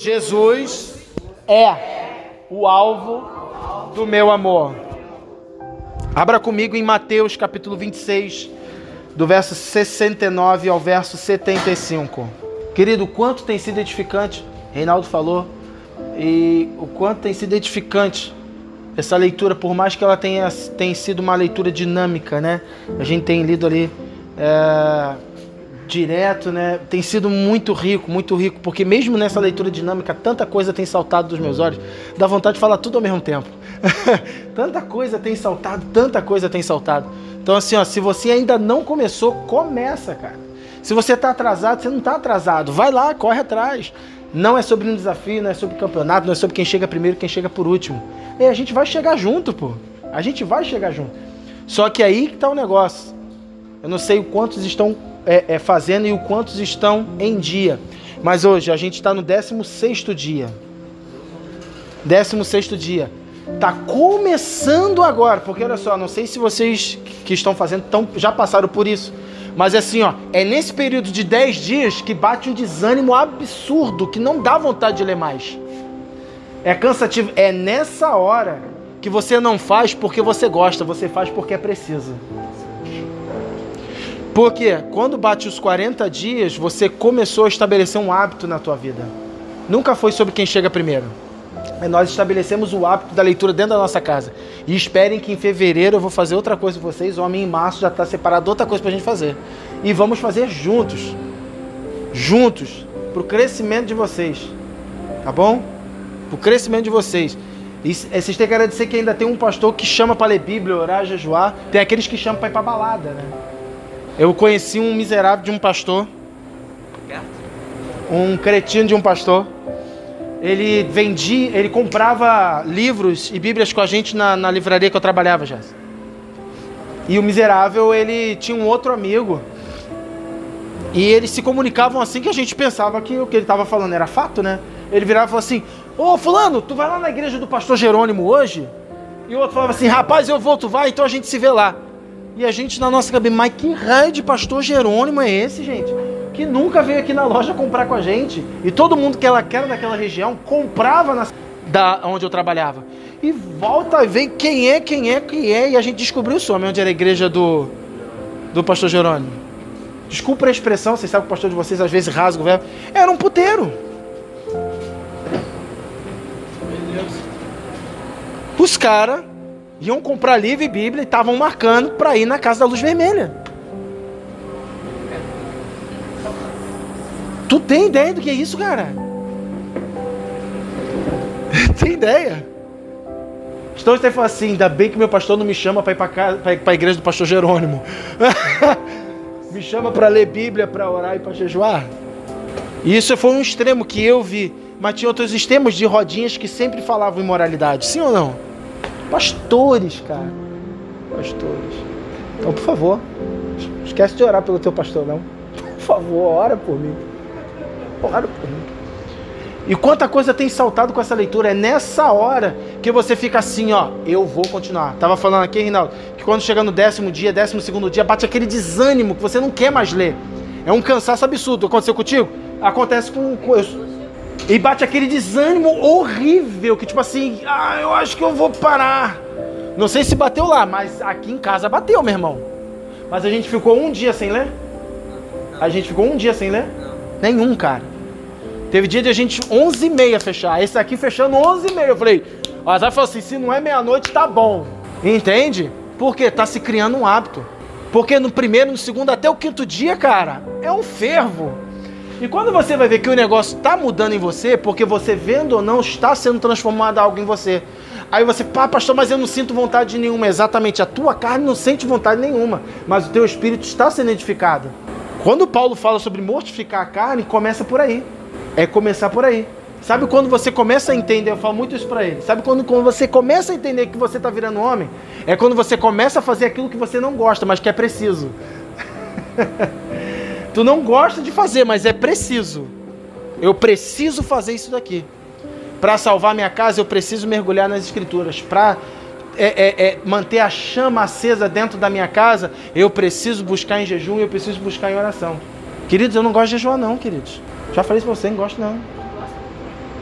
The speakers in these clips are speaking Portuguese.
Jesus é o alvo do meu amor. Abra comigo em Mateus capítulo 26, do verso 69 ao verso 75. Querido, quanto tem sido edificante, Reinaldo falou, e o quanto tem sido edificante essa leitura, por mais que ela tenha, tenha sido uma leitura dinâmica, né? A gente tem lido ali. É direto, né? Tem sido muito rico, muito rico, porque mesmo nessa leitura dinâmica, tanta coisa tem saltado dos meus olhos, dá vontade de falar tudo ao mesmo tempo. tanta coisa tem saltado, tanta coisa tem saltado. Então, assim, ó, se você ainda não começou, começa, cara. Se você está atrasado, você não está atrasado. Vai lá, corre atrás. Não é sobre um desafio, não é sobre campeonato, não é sobre quem chega primeiro, quem chega por último. E a gente vai chegar junto, pô. A gente vai chegar junto. Só que aí que tá o negócio. Eu não sei quantos estão é, é, fazendo e o quantos estão em dia. Mas hoje a gente está no 16 dia. 16 dia. Tá começando agora, porque olha só, não sei se vocês que estão fazendo tão, já passaram por isso. Mas assim, ó, é nesse período de 10 dias que bate um desânimo absurdo, que não dá vontade de ler mais. É cansativo. É nessa hora que você não faz porque você gosta, você faz porque é preciso. Porque quando bate os 40 dias, você começou a estabelecer um hábito na tua vida. Nunca foi sobre quem chega primeiro. Nós estabelecemos o hábito da leitura dentro da nossa casa. E esperem que em fevereiro eu vou fazer outra coisa com vocês. O homem em março já está separado outra coisa para a gente fazer. E vamos fazer juntos. Juntos. Para o crescimento de vocês. Tá bom? Para o crescimento de vocês. E vocês têm que agradecer que ainda tem um pastor que chama para ler Bíblia, orar, jejuar. Tem aqueles que chamam para ir para balada, né? Eu conheci um miserável de um pastor. Um cretino de um pastor. Ele vendia, ele comprava livros e bíblias com a gente na, na livraria que eu trabalhava, já. E o miserável, ele tinha um outro amigo. E eles se comunicavam assim que a gente pensava que o que ele estava falando era fato, né? Ele virava e falava assim: Ô fulano, tu vai lá na igreja do pastor Jerônimo hoje? E o outro falava assim: Rapaz, eu vou, tu vai, então a gente se vê lá. E a gente na nossa cabeça, mas que raio de pastor Jerônimo é esse, gente? Que nunca veio aqui na loja comprar com a gente. E todo mundo que ela quer daquela região comprava na da onde eu trabalhava. E volta e vem quem é, quem é, quem é. E a gente descobriu o some onde era a igreja do, do pastor Jerônimo. Desculpa a expressão, vocês sabem que o pastor de vocês às vezes rasga o verbo. Era um puteiro. Os caras iam comprar livro e Bíblia e estavam marcando para ir na casa da luz vermelha. Tu tem ideia do que é isso, cara? tem ideia? Então você fala assim, ainda bem que meu pastor não me chama para ir para a igreja do pastor Jerônimo. me chama para ler Bíblia, para orar e para jejuar. E isso foi um extremo que eu vi. Mas tinha outros extremos de rodinhas que sempre falavam imoralidade. Sim ou não? Pastores, cara. Pastores. Então, por favor, esquece de orar pelo teu pastor, não. Por favor, ora por mim. Ora por mim. E quanta coisa tem saltado com essa leitura. É nessa hora que você fica assim, ó. Eu vou continuar. Tava falando aqui, Rinaldo, que quando chega no décimo dia, décimo segundo dia, bate aquele desânimo que você não quer mais ler. É um cansaço absurdo. Aconteceu contigo? Acontece com. com eu, e bate aquele desânimo horrível, que tipo assim, ah, eu acho que eu vou parar. Não sei se bateu lá, mas aqui em casa bateu, meu irmão. Mas a gente ficou um dia sem ler? A gente ficou um dia sem ler? Nenhum, cara. Teve dia de a gente 11 e meia fechar. Esse aqui fechando 11 e meia. Eu falei, o Azar falou assim, se não é meia-noite, tá bom. Entende? Porque tá se criando um hábito. Porque no primeiro, no segundo, até o quinto dia, cara, é um fervo. E quando você vai ver que o negócio está mudando em você, porque você vendo ou não está sendo transformado algo em você. Aí você, pá, pastor, mas eu não sinto vontade nenhuma. Exatamente, a tua carne não sente vontade nenhuma, mas o teu espírito está sendo edificado. Quando Paulo fala sobre mortificar a carne, começa por aí. É começar por aí. Sabe quando você começa a entender, eu falo muito isso para ele. Sabe quando, quando você começa a entender que você está virando homem? É quando você começa a fazer aquilo que você não gosta, mas que é preciso. Tu não gosta de fazer, mas é preciso. Eu preciso fazer isso daqui. Para salvar minha casa, eu preciso mergulhar nas escrituras. Para é, é, é, manter a chama acesa dentro da minha casa, eu preciso buscar em jejum, eu preciso buscar em oração. Queridos, eu não gosto de jejuar não, queridos. Já falei isso pra você, não gosto não.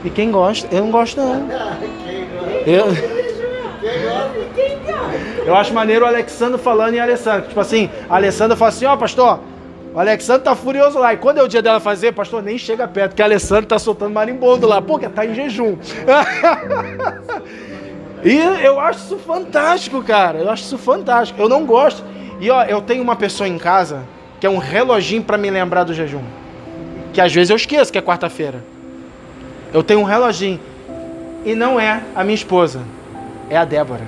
E quem gosta? Eu não gosto não. Eu, eu acho maneiro o Alexandre falando em Alessandro. Tipo assim, a Alessandra fala assim, ó oh, pastor, o Alexandre tá furioso lá. E quando é o dia dela fazer, pastor, nem chega perto, porque a Alessandra tá soltando marimbondo lá. Porque tá em jejum. e eu acho isso fantástico, cara. Eu acho isso fantástico. Eu não gosto. E ó, eu tenho uma pessoa em casa que é um reloginho para me lembrar do jejum. Que às vezes eu esqueço que é quarta-feira. Eu tenho um reloginho. E não é a minha esposa, é a Débora.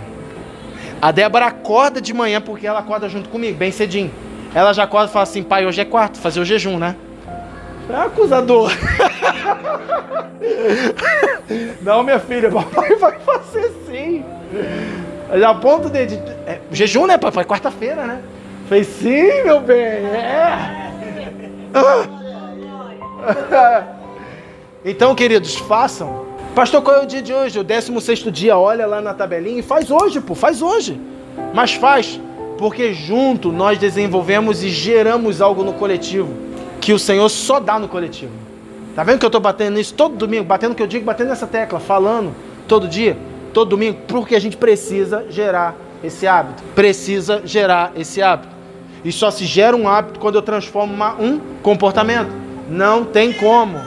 A Débora acorda de manhã porque ela acorda junto comigo, bem cedinho. Ela já acorda e fala assim: pai, hoje é quarto, fazer o jejum, né? É acusador. não, minha filha, papai vai fazer sim. Já aponta o dedo. É, jejum, né, papai? Quarta-feira, né? Falei, sim, meu bem. É. então, queridos, façam. Pastor, qual é o dia de hoje? O 16 dia. Olha lá na tabelinha e faz hoje, pô. Faz hoje. Mas faz porque junto nós desenvolvemos e geramos algo no coletivo que o Senhor só dá no coletivo. Tá vendo que eu estou batendo nisso todo domingo, batendo o que eu digo, batendo nessa tecla, falando todo dia, todo domingo, porque a gente precisa gerar esse hábito. Precisa gerar esse hábito. E só se gera um hábito quando eu transformo uma, um comportamento. Não tem como.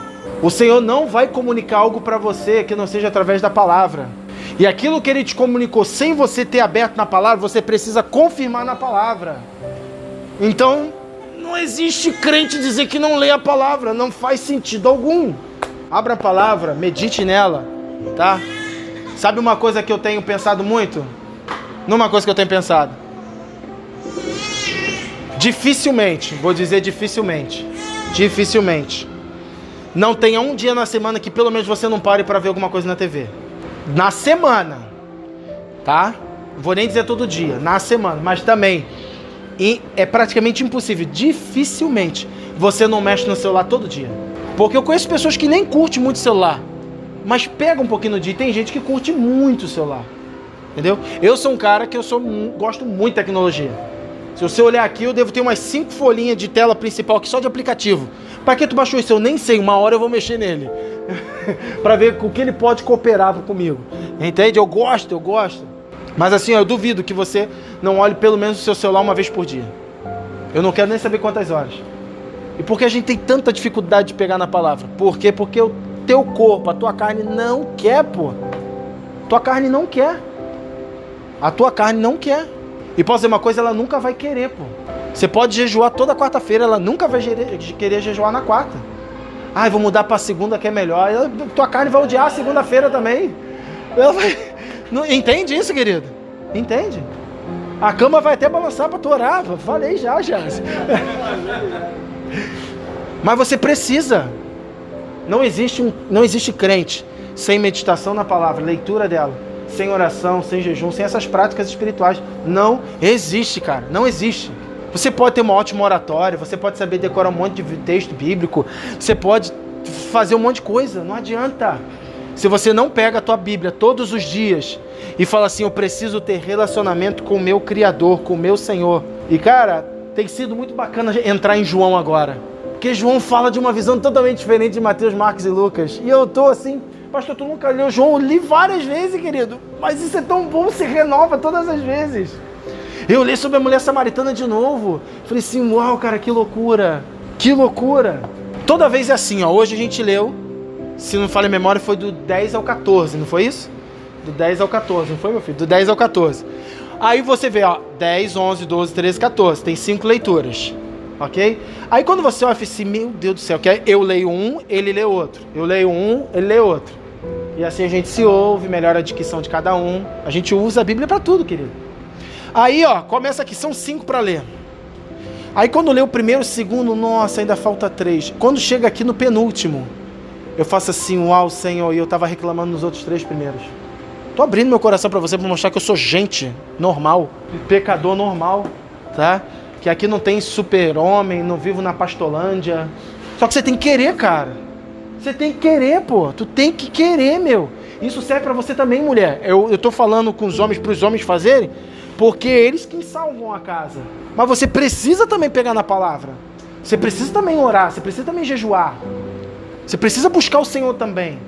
O Senhor não vai comunicar algo para você que não seja através da palavra. E aquilo que ele te comunicou sem você ter aberto na palavra, você precisa confirmar na palavra. Então, não existe crente dizer que não lê a palavra, não faz sentido algum. Abra a palavra, medite nela, tá? Sabe uma coisa que eu tenho pensado muito? Numa coisa que eu tenho pensado. Dificilmente, vou dizer dificilmente, dificilmente. Não tenha um dia na semana que pelo menos você não pare para ver alguma coisa na TV na semana, tá? Vou nem dizer todo dia, na semana, mas também é praticamente impossível, dificilmente você não mexe no celular todo dia. Porque eu conheço pessoas que nem curtem muito celular, mas pega um pouquinho no dia. Tem gente que curte muito o celular. Entendeu? Eu sou um cara que eu sou gosto muito de tecnologia. Se você olhar aqui, eu devo ter umas cinco folhinhas de tela principal aqui só de aplicativo. Para que tu baixou isso? Eu nem sei. Uma hora eu vou mexer nele. para ver com que ele pode cooperar comigo. Entende? Eu gosto, eu gosto. Mas assim, eu duvido que você não olhe pelo menos o seu celular uma vez por dia. Eu não quero nem saber quantas horas. E por que a gente tem tanta dificuldade de pegar na palavra? Por quê? Porque o teu corpo, a tua carne não quer, pô. Tua carne não quer. A tua carne não quer. E posso dizer uma coisa, ela nunca vai querer, pô. Você pode jejuar toda quarta-feira, ela nunca vai querer jejuar na quarta. Ai, vou mudar para segunda que é melhor. Ela, tua carne vai odiar segunda-feira também. Vai... Não, entende isso, querido? Entende? A cama vai até balançar para tu orar. Falei já, já. Mas você precisa. Não existe, um, não existe crente sem meditação na palavra, leitura dela, sem oração, sem jejum, sem essas práticas espirituais. Não existe, cara. Não existe. Você pode ter uma ótima oratória, você pode saber decorar um monte de texto bíblico, você pode fazer um monte de coisa, não adianta. Se você não pega a tua Bíblia todos os dias e fala assim, eu preciso ter relacionamento com o meu Criador, com o meu Senhor. E cara, tem sido muito bacana entrar em João agora. Porque João fala de uma visão totalmente diferente de Mateus, Marcos e Lucas. E eu tô assim, pastor, tu nunca leu João? Eu li várias vezes, querido. Mas isso é tão bom, se renova todas as vezes. Eu li sobre a mulher samaritana de novo. Falei assim, uau, cara, que loucura. Que loucura. Toda vez é assim, ó. Hoje a gente leu, se não falha a memória, foi do 10 ao 14, não foi isso? Do 10 ao 14, não foi, meu filho? Do 10 ao 14. Aí você vê, ó, 10, 11, 12, 13, 14. Tem cinco leituras. Ok? Aí quando você olha assim, meu Deus do céu, que eu leio um, ele lê outro. Eu leio um, ele lê outro. E assim a gente se ouve, melhora a dicção de cada um. A gente usa a Bíblia para tudo, querido. Aí, ó, começa aqui, são cinco para ler. Aí quando lê o primeiro, o segundo, nossa, ainda falta três. Quando chega aqui no penúltimo, eu faço assim, uau, Senhor, e eu estava reclamando nos outros três primeiros. Tô abrindo meu coração para você para mostrar que eu sou gente normal, pecador normal, tá? Que aqui não tem super-homem, não vivo na pastolândia. Só que você tem que querer, cara. Você tem que querer, pô. Tu tem que querer, meu. Isso serve para você também, mulher. Eu, eu tô falando com os homens para os homens fazerem, porque é eles que salvam a casa. Mas você precisa também pegar na palavra. Você precisa também orar, você precisa também jejuar. Você precisa buscar o Senhor também.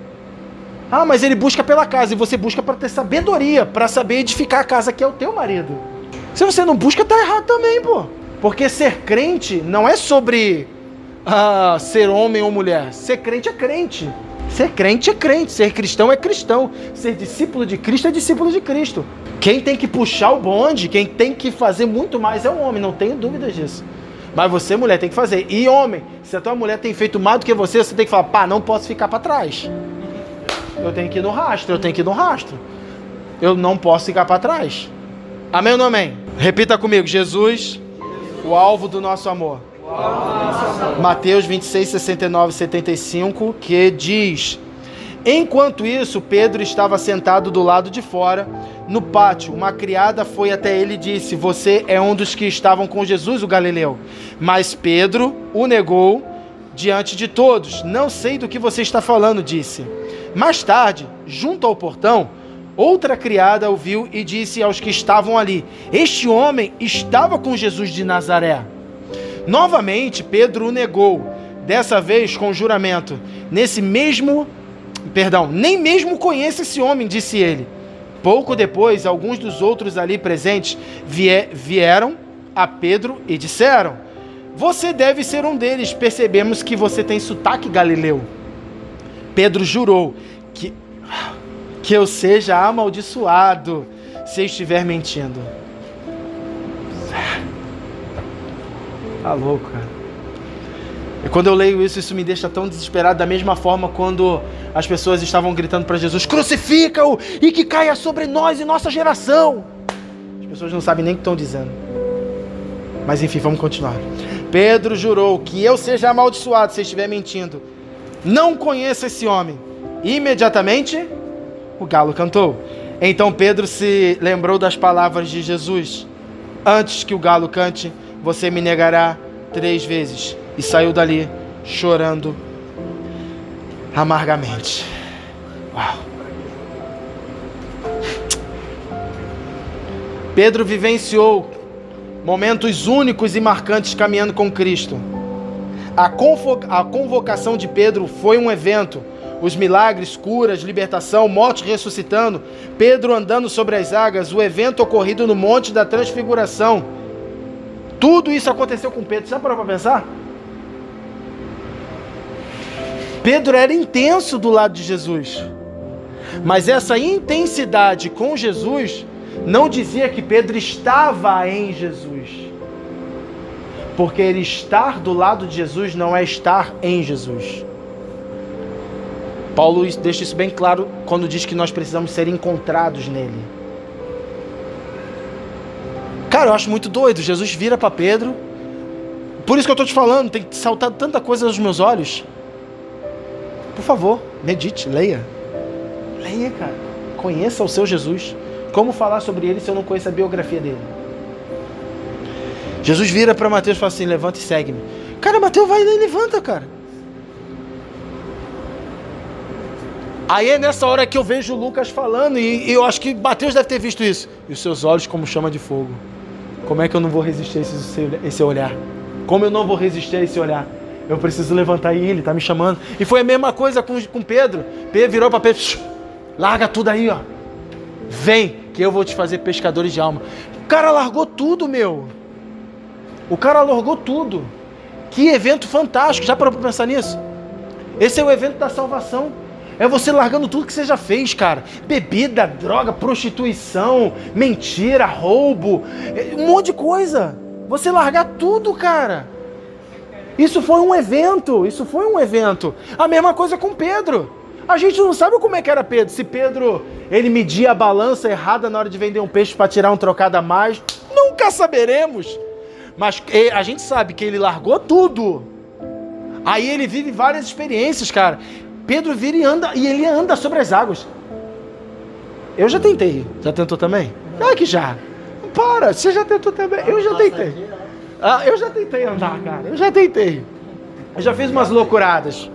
Ah, mas ele busca pela casa e você busca para ter sabedoria, para saber edificar a casa que é o teu marido. Se você não busca, tá errado também, pô. Porque ser crente não é sobre ah, ser homem ou mulher. Ser crente é crente. Ser crente é crente. Ser cristão é cristão. Ser discípulo de Cristo é discípulo de Cristo. Quem tem que puxar o bonde, quem tem que fazer muito mais é o homem, não tenho dúvidas disso. Mas você, mulher, tem que fazer. E homem, se a tua mulher tem feito mais do que você, você tem que falar, pá, não posso ficar para trás. Eu tenho que ir no rastro, eu tenho que ir no rastro. Eu não posso ficar para trás. Amém ou não amém? Repita comigo, Jesus, o alvo do nosso amor. Mateus 26, 69 75, que diz: Enquanto isso, Pedro estava sentado do lado de fora, no pátio. Uma criada foi até ele e disse: Você é um dos que estavam com Jesus, o Galileu. Mas Pedro o negou diante de todos. Não sei do que você está falando, disse. Mais tarde, junto ao portão, outra criada ouviu e disse aos que estavam ali: Este homem estava com Jesus de Nazaré. Novamente, Pedro o negou, dessa vez com juramento. Nesse mesmo Perdão, nem mesmo conheço esse homem, disse ele. Pouco depois, alguns dos outros ali presentes vieram a Pedro e disseram: Você deve ser um deles, percebemos que você tem sotaque galileu. Pedro jurou que, que eu seja amaldiçoado se estiver mentindo. Tá louco, cara. E quando eu leio isso, isso me deixa tão desesperado, da mesma forma quando as pessoas estavam gritando para Jesus: crucifica-o e que caia sobre nós e nossa geração. As pessoas não sabem nem o que estão dizendo. Mas enfim, vamos continuar. Pedro jurou que eu seja amaldiçoado se estiver mentindo. Não conheço esse homem. Imediatamente, o galo cantou. Então Pedro se lembrou das palavras de Jesus: Antes que o galo cante, você me negará três vezes e saiu dali chorando amargamente. Uau. Pedro vivenciou momentos únicos e marcantes caminhando com Cristo. A, a convocação de Pedro foi um evento. Os milagres, curas, libertação, morte ressuscitando, Pedro andando sobre as águas, o evento ocorrido no Monte da Transfiguração. Tudo isso aconteceu com Pedro. Sabe para pensar? Pedro era intenso do lado de Jesus. Mas essa intensidade com Jesus não dizia que Pedro estava em Jesus. Porque ele estar do lado de Jesus não é estar em Jesus. Paulo deixa isso bem claro quando diz que nós precisamos ser encontrados nele. Cara, eu acho muito doido. Jesus vira para Pedro. Por isso que eu estou te falando, tem saltar tanta coisa aos meus olhos. Por favor, medite, leia. Leia, cara. Conheça o seu Jesus. Como falar sobre ele se eu não conheço a biografia dele? Jesus vira para Mateus e fala assim: levanta e segue-me. Cara, Mateus vai e levanta, cara. Aí é nessa hora que eu vejo Lucas falando, e, eu acho que Mateus deve ter visto isso. E os seus olhos como chama de fogo. Como é que eu não vou resistir a esse, esse olhar? Como eu não vou resistir a esse olhar? Eu preciso levantar e ele está me chamando. E foi a mesma coisa com, com Pedro. Pedro virou para Pedro: larga tudo aí, ó. Vem, que eu vou te fazer pescadores de alma. O cara largou tudo, meu. O cara largou tudo. Que evento fantástico. Já parou para pensar nisso? Esse é o evento da salvação. É você largando tudo que você já fez, cara. Bebida, droga, prostituição, mentira, roubo, é, um monte de coisa. Você largar tudo, cara. Isso foi um evento, isso foi um evento. A mesma coisa com Pedro. A gente não sabe como é que era Pedro. Se Pedro ele media a balança errada na hora de vender um peixe para tirar um trocado a mais, nunca saberemos. Mas a gente sabe que ele largou tudo. Aí ele vive várias experiências, cara. Pedro vira e anda e ele anda sobre as águas. Eu já tentei. Já tentou também? Ah, que já. Para, você já tentou também? Eu já tentei. Ah, eu já tentei andar, cara. Eu já tentei. Eu já fiz umas loucuradas.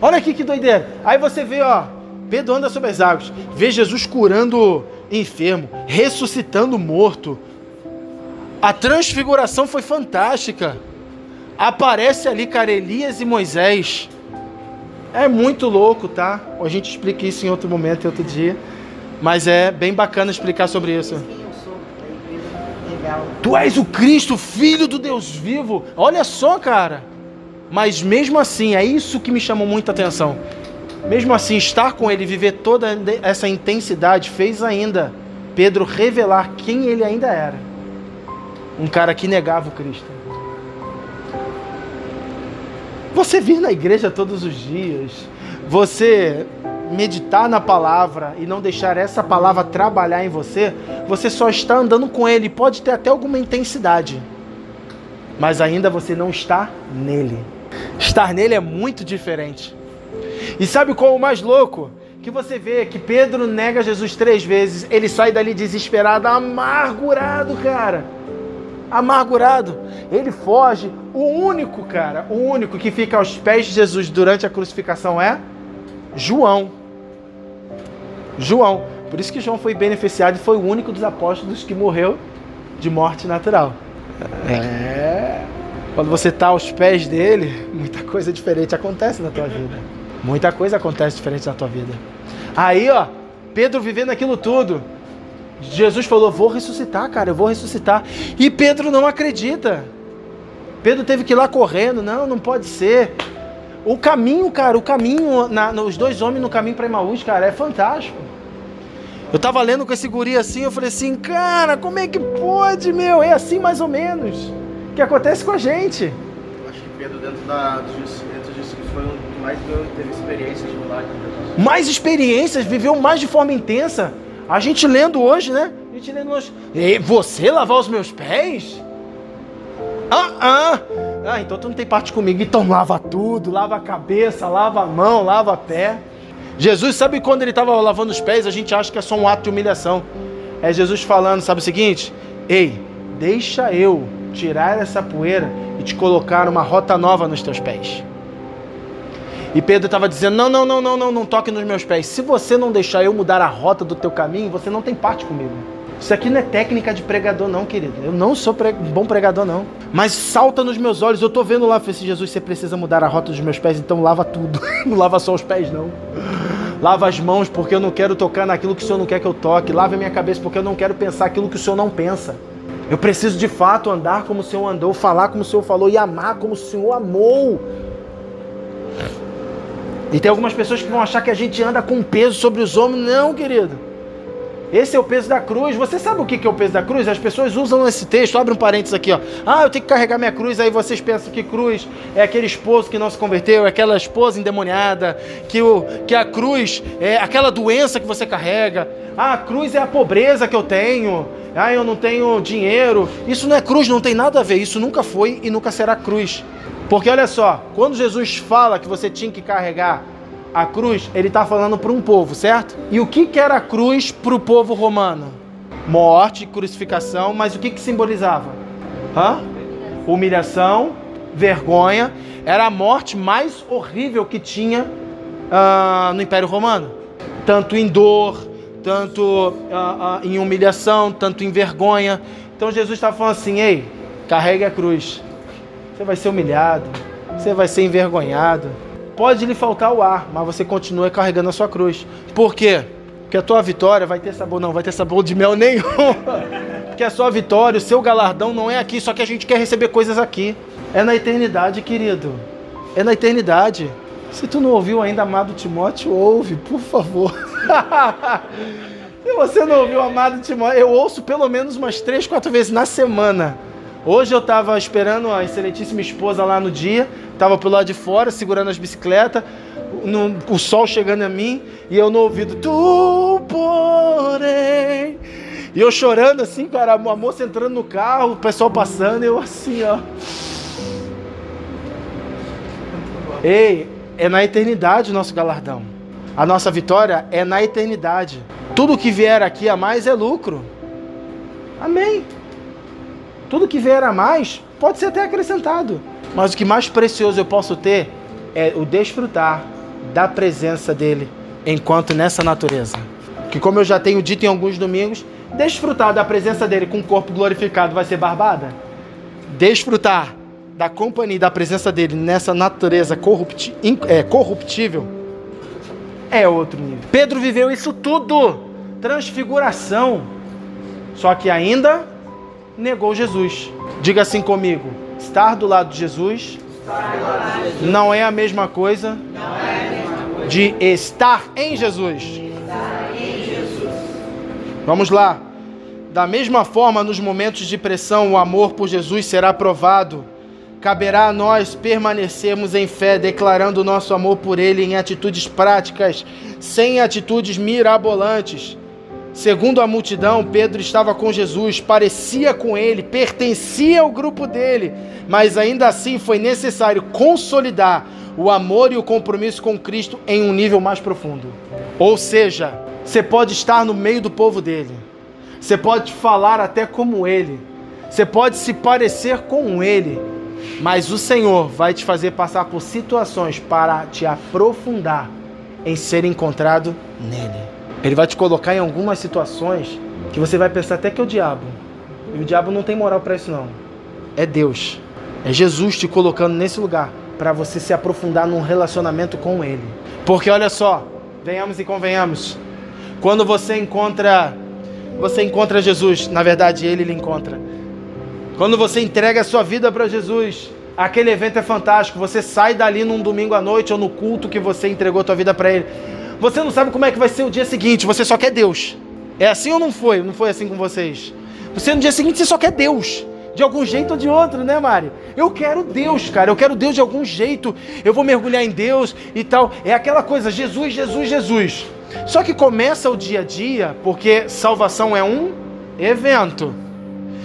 Olha aqui que doideira. Aí você vê, ó, Pedro anda sobre as águas, vê Jesus curando enfermo, ressuscitando morto. A transfiguração foi fantástica. Aparece ali, cara, Elias e Moisés. É muito louco, tá? A gente explica isso em outro momento, em outro dia. Mas é bem bacana explicar sobre isso. Tu és o Cristo, filho do Deus vivo. Olha só, cara. Mas mesmo assim, é isso que me chamou muita atenção. Mesmo assim, estar com ele, viver toda essa intensidade, fez ainda Pedro revelar quem ele ainda era. Um cara que negava o Cristo. Você vir na igreja todos os dias, você meditar na palavra e não deixar essa palavra trabalhar em você, você só está andando com ele. Pode ter até alguma intensidade, mas ainda você não está nele. Estar nele é muito diferente. E sabe qual é o mais louco? Que você vê que Pedro nega Jesus três vezes, ele sai dali desesperado, amargurado, cara. Amargurado. Ele foge. O único, cara, o único que fica aos pés de Jesus durante a crucificação é João. João. Por isso que João foi beneficiado e foi o único dos apóstolos que morreu de morte natural. É. Quando você está aos pés dele, muita coisa diferente acontece na tua vida. Muita coisa acontece diferente na tua vida. Aí, ó, Pedro vivendo aquilo tudo. Jesus falou: Vou ressuscitar, cara, eu vou ressuscitar. E Pedro não acredita. Pedro teve que ir lá correndo. Não, não pode ser. O caminho, cara, o caminho, na, os dois homens no caminho para Emaús, cara, é fantástico. Eu tava lendo com esse guri assim, eu falei assim, cara, como é que pode, meu? É assim mais ou menos que acontece com a gente. Eu acho que Pedro, dentro, da, dentro disso, foi um que mais teve experiências de milagre. Mais experiências, viveu mais de forma intensa. A gente lendo hoje, né? A gente lendo hoje. E você lavar os meus pés? Ah, ah. Ah, então tu não tem parte comigo. Então lava tudo, lava a cabeça, lava a mão, lava a pé. Jesus, sabe quando ele estava lavando os pés, a gente acha que é só um ato de humilhação. É Jesus falando, sabe o seguinte? Ei, deixa eu tirar essa poeira e te colocar uma rota nova nos teus pés. E Pedro estava dizendo: Não, não, não, não, não, não toque nos meus pés. Se você não deixar eu mudar a rota do teu caminho, você não tem parte comigo. Isso aqui não é técnica de pregador, não, querido. Eu não sou pre... bom pregador, não. Mas salta nos meus olhos. Eu tô vendo lá, falei Jesus, você precisa mudar a rota dos meus pés, então lava tudo. não lava só os pés, não. Lava as mãos, porque eu não quero tocar naquilo que o Senhor não quer que eu toque. Lava a minha cabeça, porque eu não quero pensar aquilo que o Senhor não pensa. Eu preciso de fato andar como o Senhor andou, falar como o Senhor falou e amar como o Senhor amou. E tem algumas pessoas que vão achar que a gente anda com peso sobre os homens. Não, querido. Esse é o peso da cruz. Você sabe o que é o peso da cruz? As pessoas usam esse texto, abre um parênteses aqui, ó. Ah, eu tenho que carregar minha cruz. Aí vocês pensam que cruz é aquele esposo que não se converteu, é aquela esposa endemoniada, que, o, que a cruz é aquela doença que você carrega. Ah, a cruz é a pobreza que eu tenho. Ah, eu não tenho dinheiro. Isso não é cruz, não tem nada a ver. Isso nunca foi e nunca será cruz. Porque olha só, quando Jesus fala que você tinha que carregar a cruz, ele está falando para um povo, certo? E o que, que era a cruz para o povo romano? Morte, crucificação, mas o que, que simbolizava? Hã? Humilhação, vergonha. Era a morte mais horrível que tinha uh, no Império Romano. Tanto em dor, tanto uh, uh, em humilhação, tanto em vergonha. Então Jesus estava falando assim: ei, carregue a cruz. Você vai ser humilhado, você vai ser envergonhado Pode lhe faltar o ar, mas você continua carregando a sua cruz. Por quê? Porque a tua vitória vai ter sabor, não vai ter sabor de mel nenhum. Porque a sua vitória, o seu galardão não é aqui, só que a gente quer receber coisas aqui. É na eternidade, querido. É na eternidade. Se tu não ouviu ainda, amado Timóteo, ouve, por favor. Se você não ouviu, amado Timóteo, eu ouço pelo menos umas três, quatro vezes na semana. Hoje eu estava esperando a excelentíssima esposa lá no dia, estava pro lado de fora segurando as bicicletas, no, o sol chegando a mim e eu no ouvido, tu porém. E eu chorando assim, cara, a moça entrando no carro, o pessoal passando, eu assim, ó. Ei, é na eternidade o nosso galardão. A nossa vitória é na eternidade. Tudo que vier aqui a mais é lucro. Amém. Tudo que vier a mais pode ser até acrescentado. Mas o que mais precioso eu posso ter é o desfrutar da presença dele enquanto nessa natureza. Que como eu já tenho dito em alguns domingos, desfrutar da presença dele com o corpo glorificado vai ser barbada. Desfrutar da companhia e da presença dele nessa natureza corrupti é, corruptível é outro nível. Pedro viveu isso tudo, transfiguração, só que ainda negou Jesus. Diga assim comigo: estar do lado de Jesus, não é a mesma coisa, de. Estar em Jesus. Vamos lá. Da mesma forma, nos momentos de pressão, o amor por Jesus será provado. Caberá a nós permanecermos em fé, declarando nosso amor por Ele em atitudes práticas, sem atitudes mirabolantes. Segundo a multidão, Pedro estava com Jesus, parecia com ele, pertencia ao grupo dele, mas ainda assim foi necessário consolidar o amor e o compromisso com Cristo em um nível mais profundo. Ou seja, você pode estar no meio do povo dele, você pode falar até como ele, você pode se parecer com ele, mas o Senhor vai te fazer passar por situações para te aprofundar em ser encontrado nele. Ele vai te colocar em algumas situações que você vai pensar até que é o diabo. E o diabo não tem moral para isso não. É Deus. É Jesus te colocando nesse lugar para você se aprofundar num relacionamento com ele. Porque olha só, venhamos e convenhamos. Quando você encontra você encontra Jesus, na verdade ele lhe encontra. Quando você entrega a sua vida para Jesus, aquele evento é fantástico. Você sai dali num domingo à noite ou no culto que você entregou a tua vida para ele você não sabe como é que vai ser o dia seguinte, você só quer Deus. É assim ou não foi? Não foi assim com vocês? Você no dia seguinte você só quer Deus. De algum jeito ou de outro, né, Mari? Eu quero Deus, cara. Eu quero Deus de algum jeito. Eu vou mergulhar em Deus e tal. É aquela coisa, Jesus, Jesus, Jesus. Só que começa o dia a dia, porque salvação é um evento.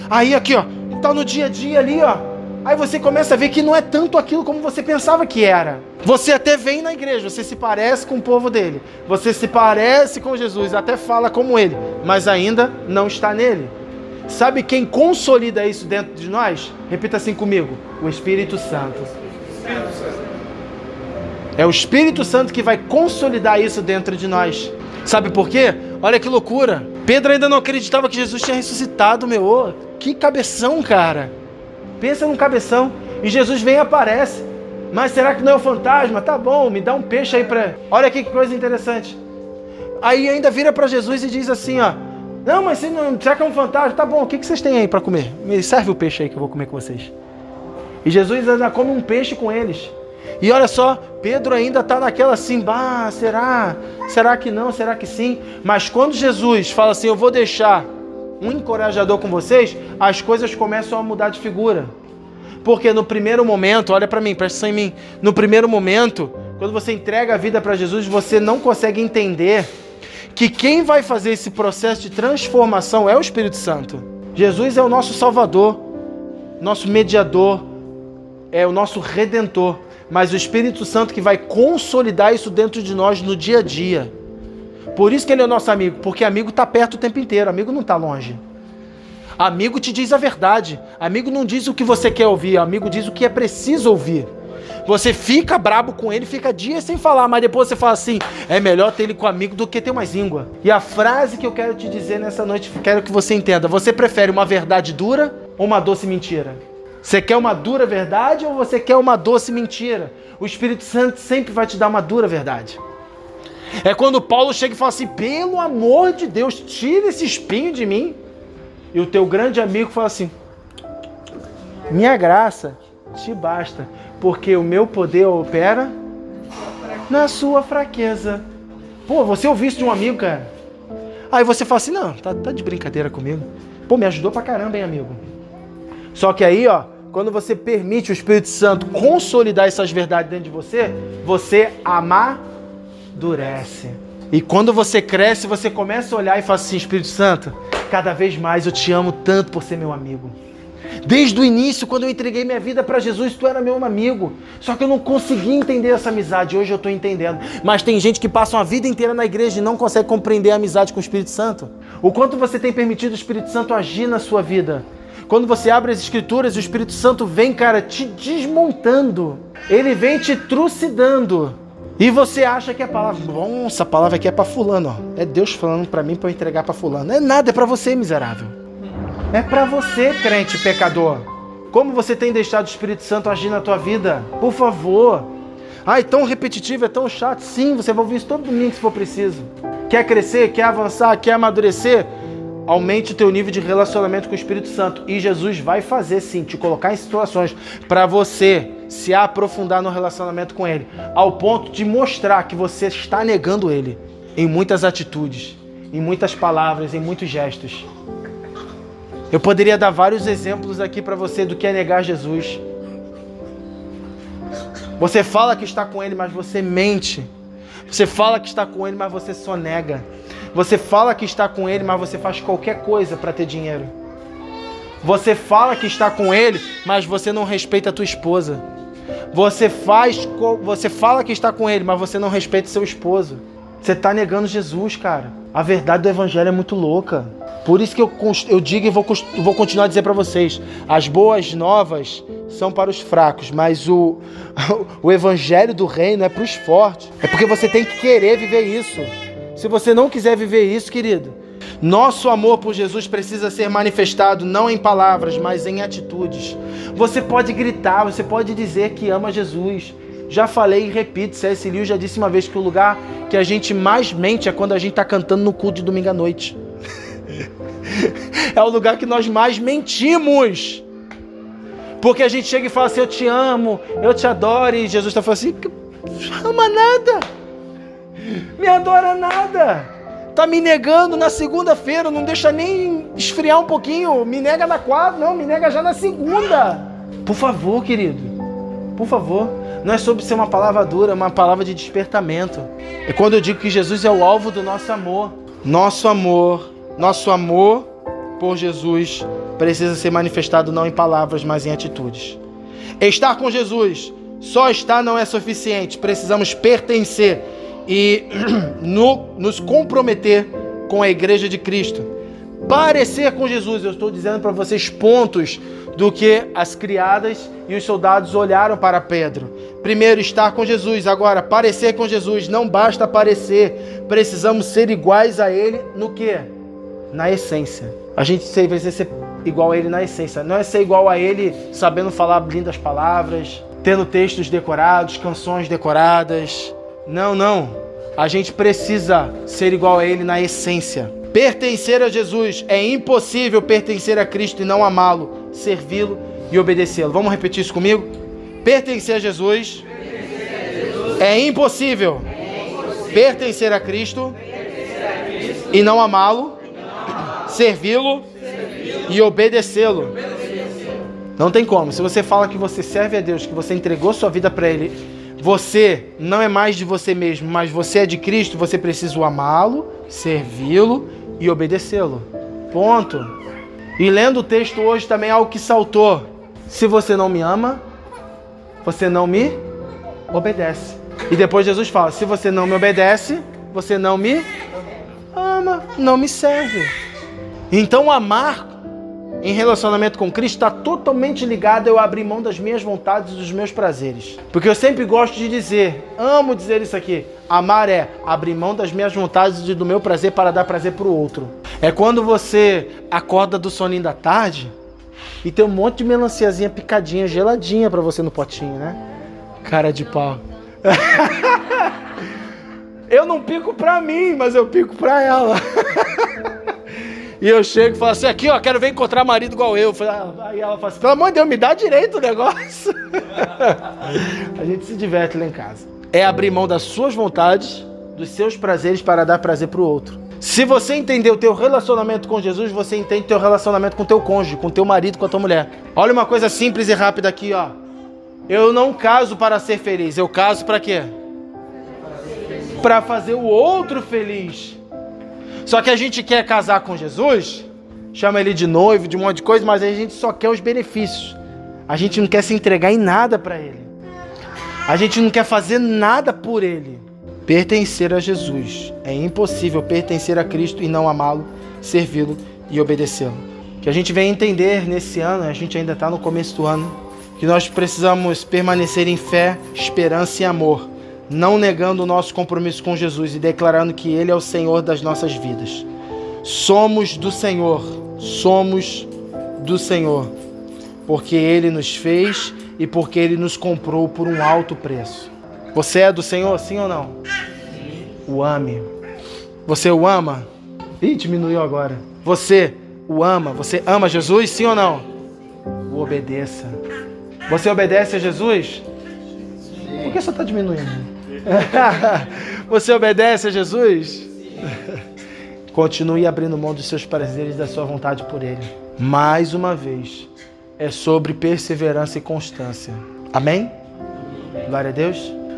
Aí aqui, ó, tá no dia a dia ali, ó. Aí você começa a ver que não é tanto aquilo como você pensava que era. Você até vem na igreja, você se parece com o povo dele, você se parece com Jesus, até fala como ele, mas ainda não está nele. Sabe quem consolida isso dentro de nós? Repita assim comigo: o Espírito Santo. É o Espírito Santo que vai consolidar isso dentro de nós. Sabe por quê? Olha que loucura. Pedro ainda não acreditava que Jesus tinha ressuscitado, meu. Que cabeção, cara. Pensa num cabeção. E Jesus vem e aparece. Mas será que não é o fantasma? Tá bom, me dá um peixe aí para. Olha aqui que coisa interessante. Aí ainda vira para Jesus e diz assim, ó: "Não, mas não, será que é um fantasma? Tá bom, o que, que vocês têm aí para comer? Me serve o peixe aí que eu vou comer com vocês." E Jesus ainda come um peixe com eles. E olha só, Pedro ainda está naquela assim, bah, será? Será que não? Será que sim? Mas quando Jesus fala assim, eu vou deixar um encorajador com vocês, as coisas começam a mudar de figura. Porque no primeiro momento, olha para mim, presta atenção em mim. No primeiro momento, quando você entrega a vida para Jesus, você não consegue entender que quem vai fazer esse processo de transformação é o Espírito Santo. Jesus é o nosso Salvador, nosso mediador, é o nosso redentor, mas o Espírito Santo que vai consolidar isso dentro de nós no dia a dia. Por isso que ele é o nosso amigo, porque amigo está perto o tempo inteiro, amigo não está longe. Amigo te diz a verdade. Amigo não diz o que você quer ouvir, amigo diz o que é preciso ouvir. Você fica brabo com ele, fica dias sem falar, mas depois você fala assim: é melhor ter ele com amigo do que ter mais língua. E a frase que eu quero te dizer nessa noite, quero que você entenda: você prefere uma verdade dura ou uma doce mentira? Você quer uma dura verdade ou você quer uma doce mentira? O Espírito Santo sempre vai te dar uma dura verdade. É quando Paulo chega e fala assim: pelo amor de Deus, tira esse espinho de mim. E o teu grande amigo fala assim: minha graça te basta, porque o meu poder opera na sua fraqueza. Pô, você ouviu isso de um amigo, cara? Aí você fala assim: não, tá, tá de brincadeira comigo. Pô, me ajudou pra caramba, hein, amigo? Só que aí, ó, quando você permite o Espírito Santo consolidar essas verdades dentro de você, você amar endurece. E quando você cresce, você começa a olhar e fala assim: Espírito Santo, cada vez mais eu te amo tanto por ser meu amigo. Desde o início, quando eu entreguei minha vida para Jesus, tu era meu amigo. Só que eu não consegui entender essa amizade. Hoje eu estou entendendo. Mas tem gente que passa uma vida inteira na igreja e não consegue compreender a amizade com o Espírito Santo. O quanto você tem permitido o Espírito Santo agir na sua vida. Quando você abre as Escrituras, o Espírito Santo vem, cara, te desmontando. Ele vem te trucidando. E você acha que a palavra, bom, essa palavra aqui é para fulano, ó. É Deus falando para mim para eu entregar para fulano. É nada, é para você, miserável. É para você, crente pecador. Como você tem deixado o Espírito Santo agir na tua vida? Por favor. Ah, é tão repetitivo, é tão chato. Sim, você vai ouvir isso todo domingo se for preciso. Quer crescer, quer avançar, quer amadurecer? Aumente o teu nível de relacionamento com o Espírito Santo. E Jesus vai fazer sim, te colocar em situações para você se aprofundar no relacionamento com Ele. Ao ponto de mostrar que você está negando Ele em muitas atitudes, em muitas palavras, em muitos gestos. Eu poderia dar vários exemplos aqui para você do que é negar Jesus. Você fala que está com Ele, mas você mente. Você fala que está com Ele, mas você só nega. Você fala que está com Ele, mas você faz qualquer coisa para ter dinheiro. Você fala que está com Ele, mas você não respeita a tua esposa. Você faz, você fala que está com Ele, mas você não respeita seu esposo. Você está negando Jesus, cara. A verdade do Evangelho é muito louca. Por isso que eu, eu digo e vou, vou continuar a dizer para vocês: as boas novas são para os fracos, mas o, o Evangelho do Reino é para os fortes. É porque você tem que querer viver isso. Se você não quiser viver isso, querido, nosso amor por Jesus precisa ser manifestado não em palavras, mas em atitudes. Você pode gritar, você pode dizer que ama Jesus, já falei e repito, C.S. Lewis já disse uma vez que o lugar que a gente mais mente é quando a gente está cantando no culto de domingo à noite. é o lugar que nós mais mentimos. Porque a gente chega e fala assim, eu te amo, eu te adoro, e Jesus está falando assim, ama nada, me adora nada. Tá me negando na segunda-feira, não deixa nem esfriar um pouquinho, me nega na quarta, não, me nega já na segunda. Por favor, querido, por favor. Não é sobre ser uma palavra dura, é uma palavra de despertamento. É quando eu digo que Jesus é o alvo do nosso amor. Nosso amor, nosso amor por Jesus precisa ser manifestado não em palavras, mas em atitudes. Estar com Jesus, só estar não é suficiente. Precisamos pertencer e no, nos comprometer com a igreja de Cristo. Parecer com Jesus, eu estou dizendo para vocês pontos do que as criadas e os soldados olharam para Pedro. Primeiro, estar com Jesus. Agora, parecer com Jesus. Não basta parecer. Precisamos ser iguais a Ele no que? Na essência. A gente precisa ser igual a Ele na essência. Não é ser igual a Ele sabendo falar lindas palavras, tendo textos decorados, canções decoradas. Não, não. A gente precisa ser igual a Ele na essência. Pertencer a Jesus é impossível pertencer a Cristo e não amá-lo, servi-lo e obedecê-lo. Vamos repetir isso comigo? Pertencer a Jesus, pertencer a Jesus é, impossível é impossível pertencer a Cristo, pertencer a Cristo e não amá-lo, servi-lo e obedecê-lo. Não tem como. Se você fala que você serve a Deus, que você entregou sua vida para Ele, você não é mais de você mesmo, mas você é de Cristo, você precisa amá-lo, servi-lo e obedecê-lo. Ponto. E lendo o texto hoje também algo que saltou. Se você não me ama, você não me obedece. E depois Jesus fala: se você não me obedece, você não me ama, não me serve. Então amar em relacionamento com Cristo está totalmente ligado a eu abrir mão das minhas vontades e dos meus prazeres. Porque eu sempre gosto de dizer, amo dizer isso aqui: amar é abrir mão das minhas vontades e do meu prazer para dar prazer para o outro. É quando você acorda do soninho da tarde e tem um monte de melanciazinha picadinha, geladinha para você no potinho, né? Cara de pau. eu não pico pra mim, mas eu pico pra ela. E eu chego e falo assim, aqui ó, quero ver encontrar marido igual eu. Aí ela fala assim, pelo amor de Deus, me dá direito o negócio. a gente se diverte lá em casa. É abrir mão das suas vontades, dos seus prazeres para dar prazer para o outro. Se você entender o teu relacionamento com Jesus, você entende o teu relacionamento com o teu cônjuge, com o teu marido, com a tua mulher. Olha uma coisa simples e rápida aqui, ó. Eu não caso para ser feliz, eu caso para quê? Para fazer o outro feliz. Só que a gente quer casar com Jesus, chama ele de noivo, de um monte de coisa, mas a gente só quer os benefícios. A gente não quer se entregar em nada para ele. A gente não quer fazer nada por ele. Pertencer a Jesus. É impossível pertencer a Cristo e não amá-lo, servi-lo e obedecê-lo. Que a gente venha entender nesse ano, a gente ainda está no começo do ano, que nós precisamos permanecer em fé, esperança e amor não negando o nosso compromisso com Jesus e declarando que Ele é o Senhor das nossas vidas. Somos do Senhor, somos do Senhor. porque ele nos fez e porque ele nos comprou por um alto preço. Você é do Senhor, sim ou não? O ame. Você o ama? Ih, diminuiu agora. Você o ama? Você ama Jesus, sim ou não? O obedeça. Você obedece a Jesus? Por que só está diminuindo? Você obedece a Jesus? Continue abrindo mão dos seus prazeres da sua vontade por Ele. Mais uma vez, é sobre perseverança e constância. Amém? Glória a Deus.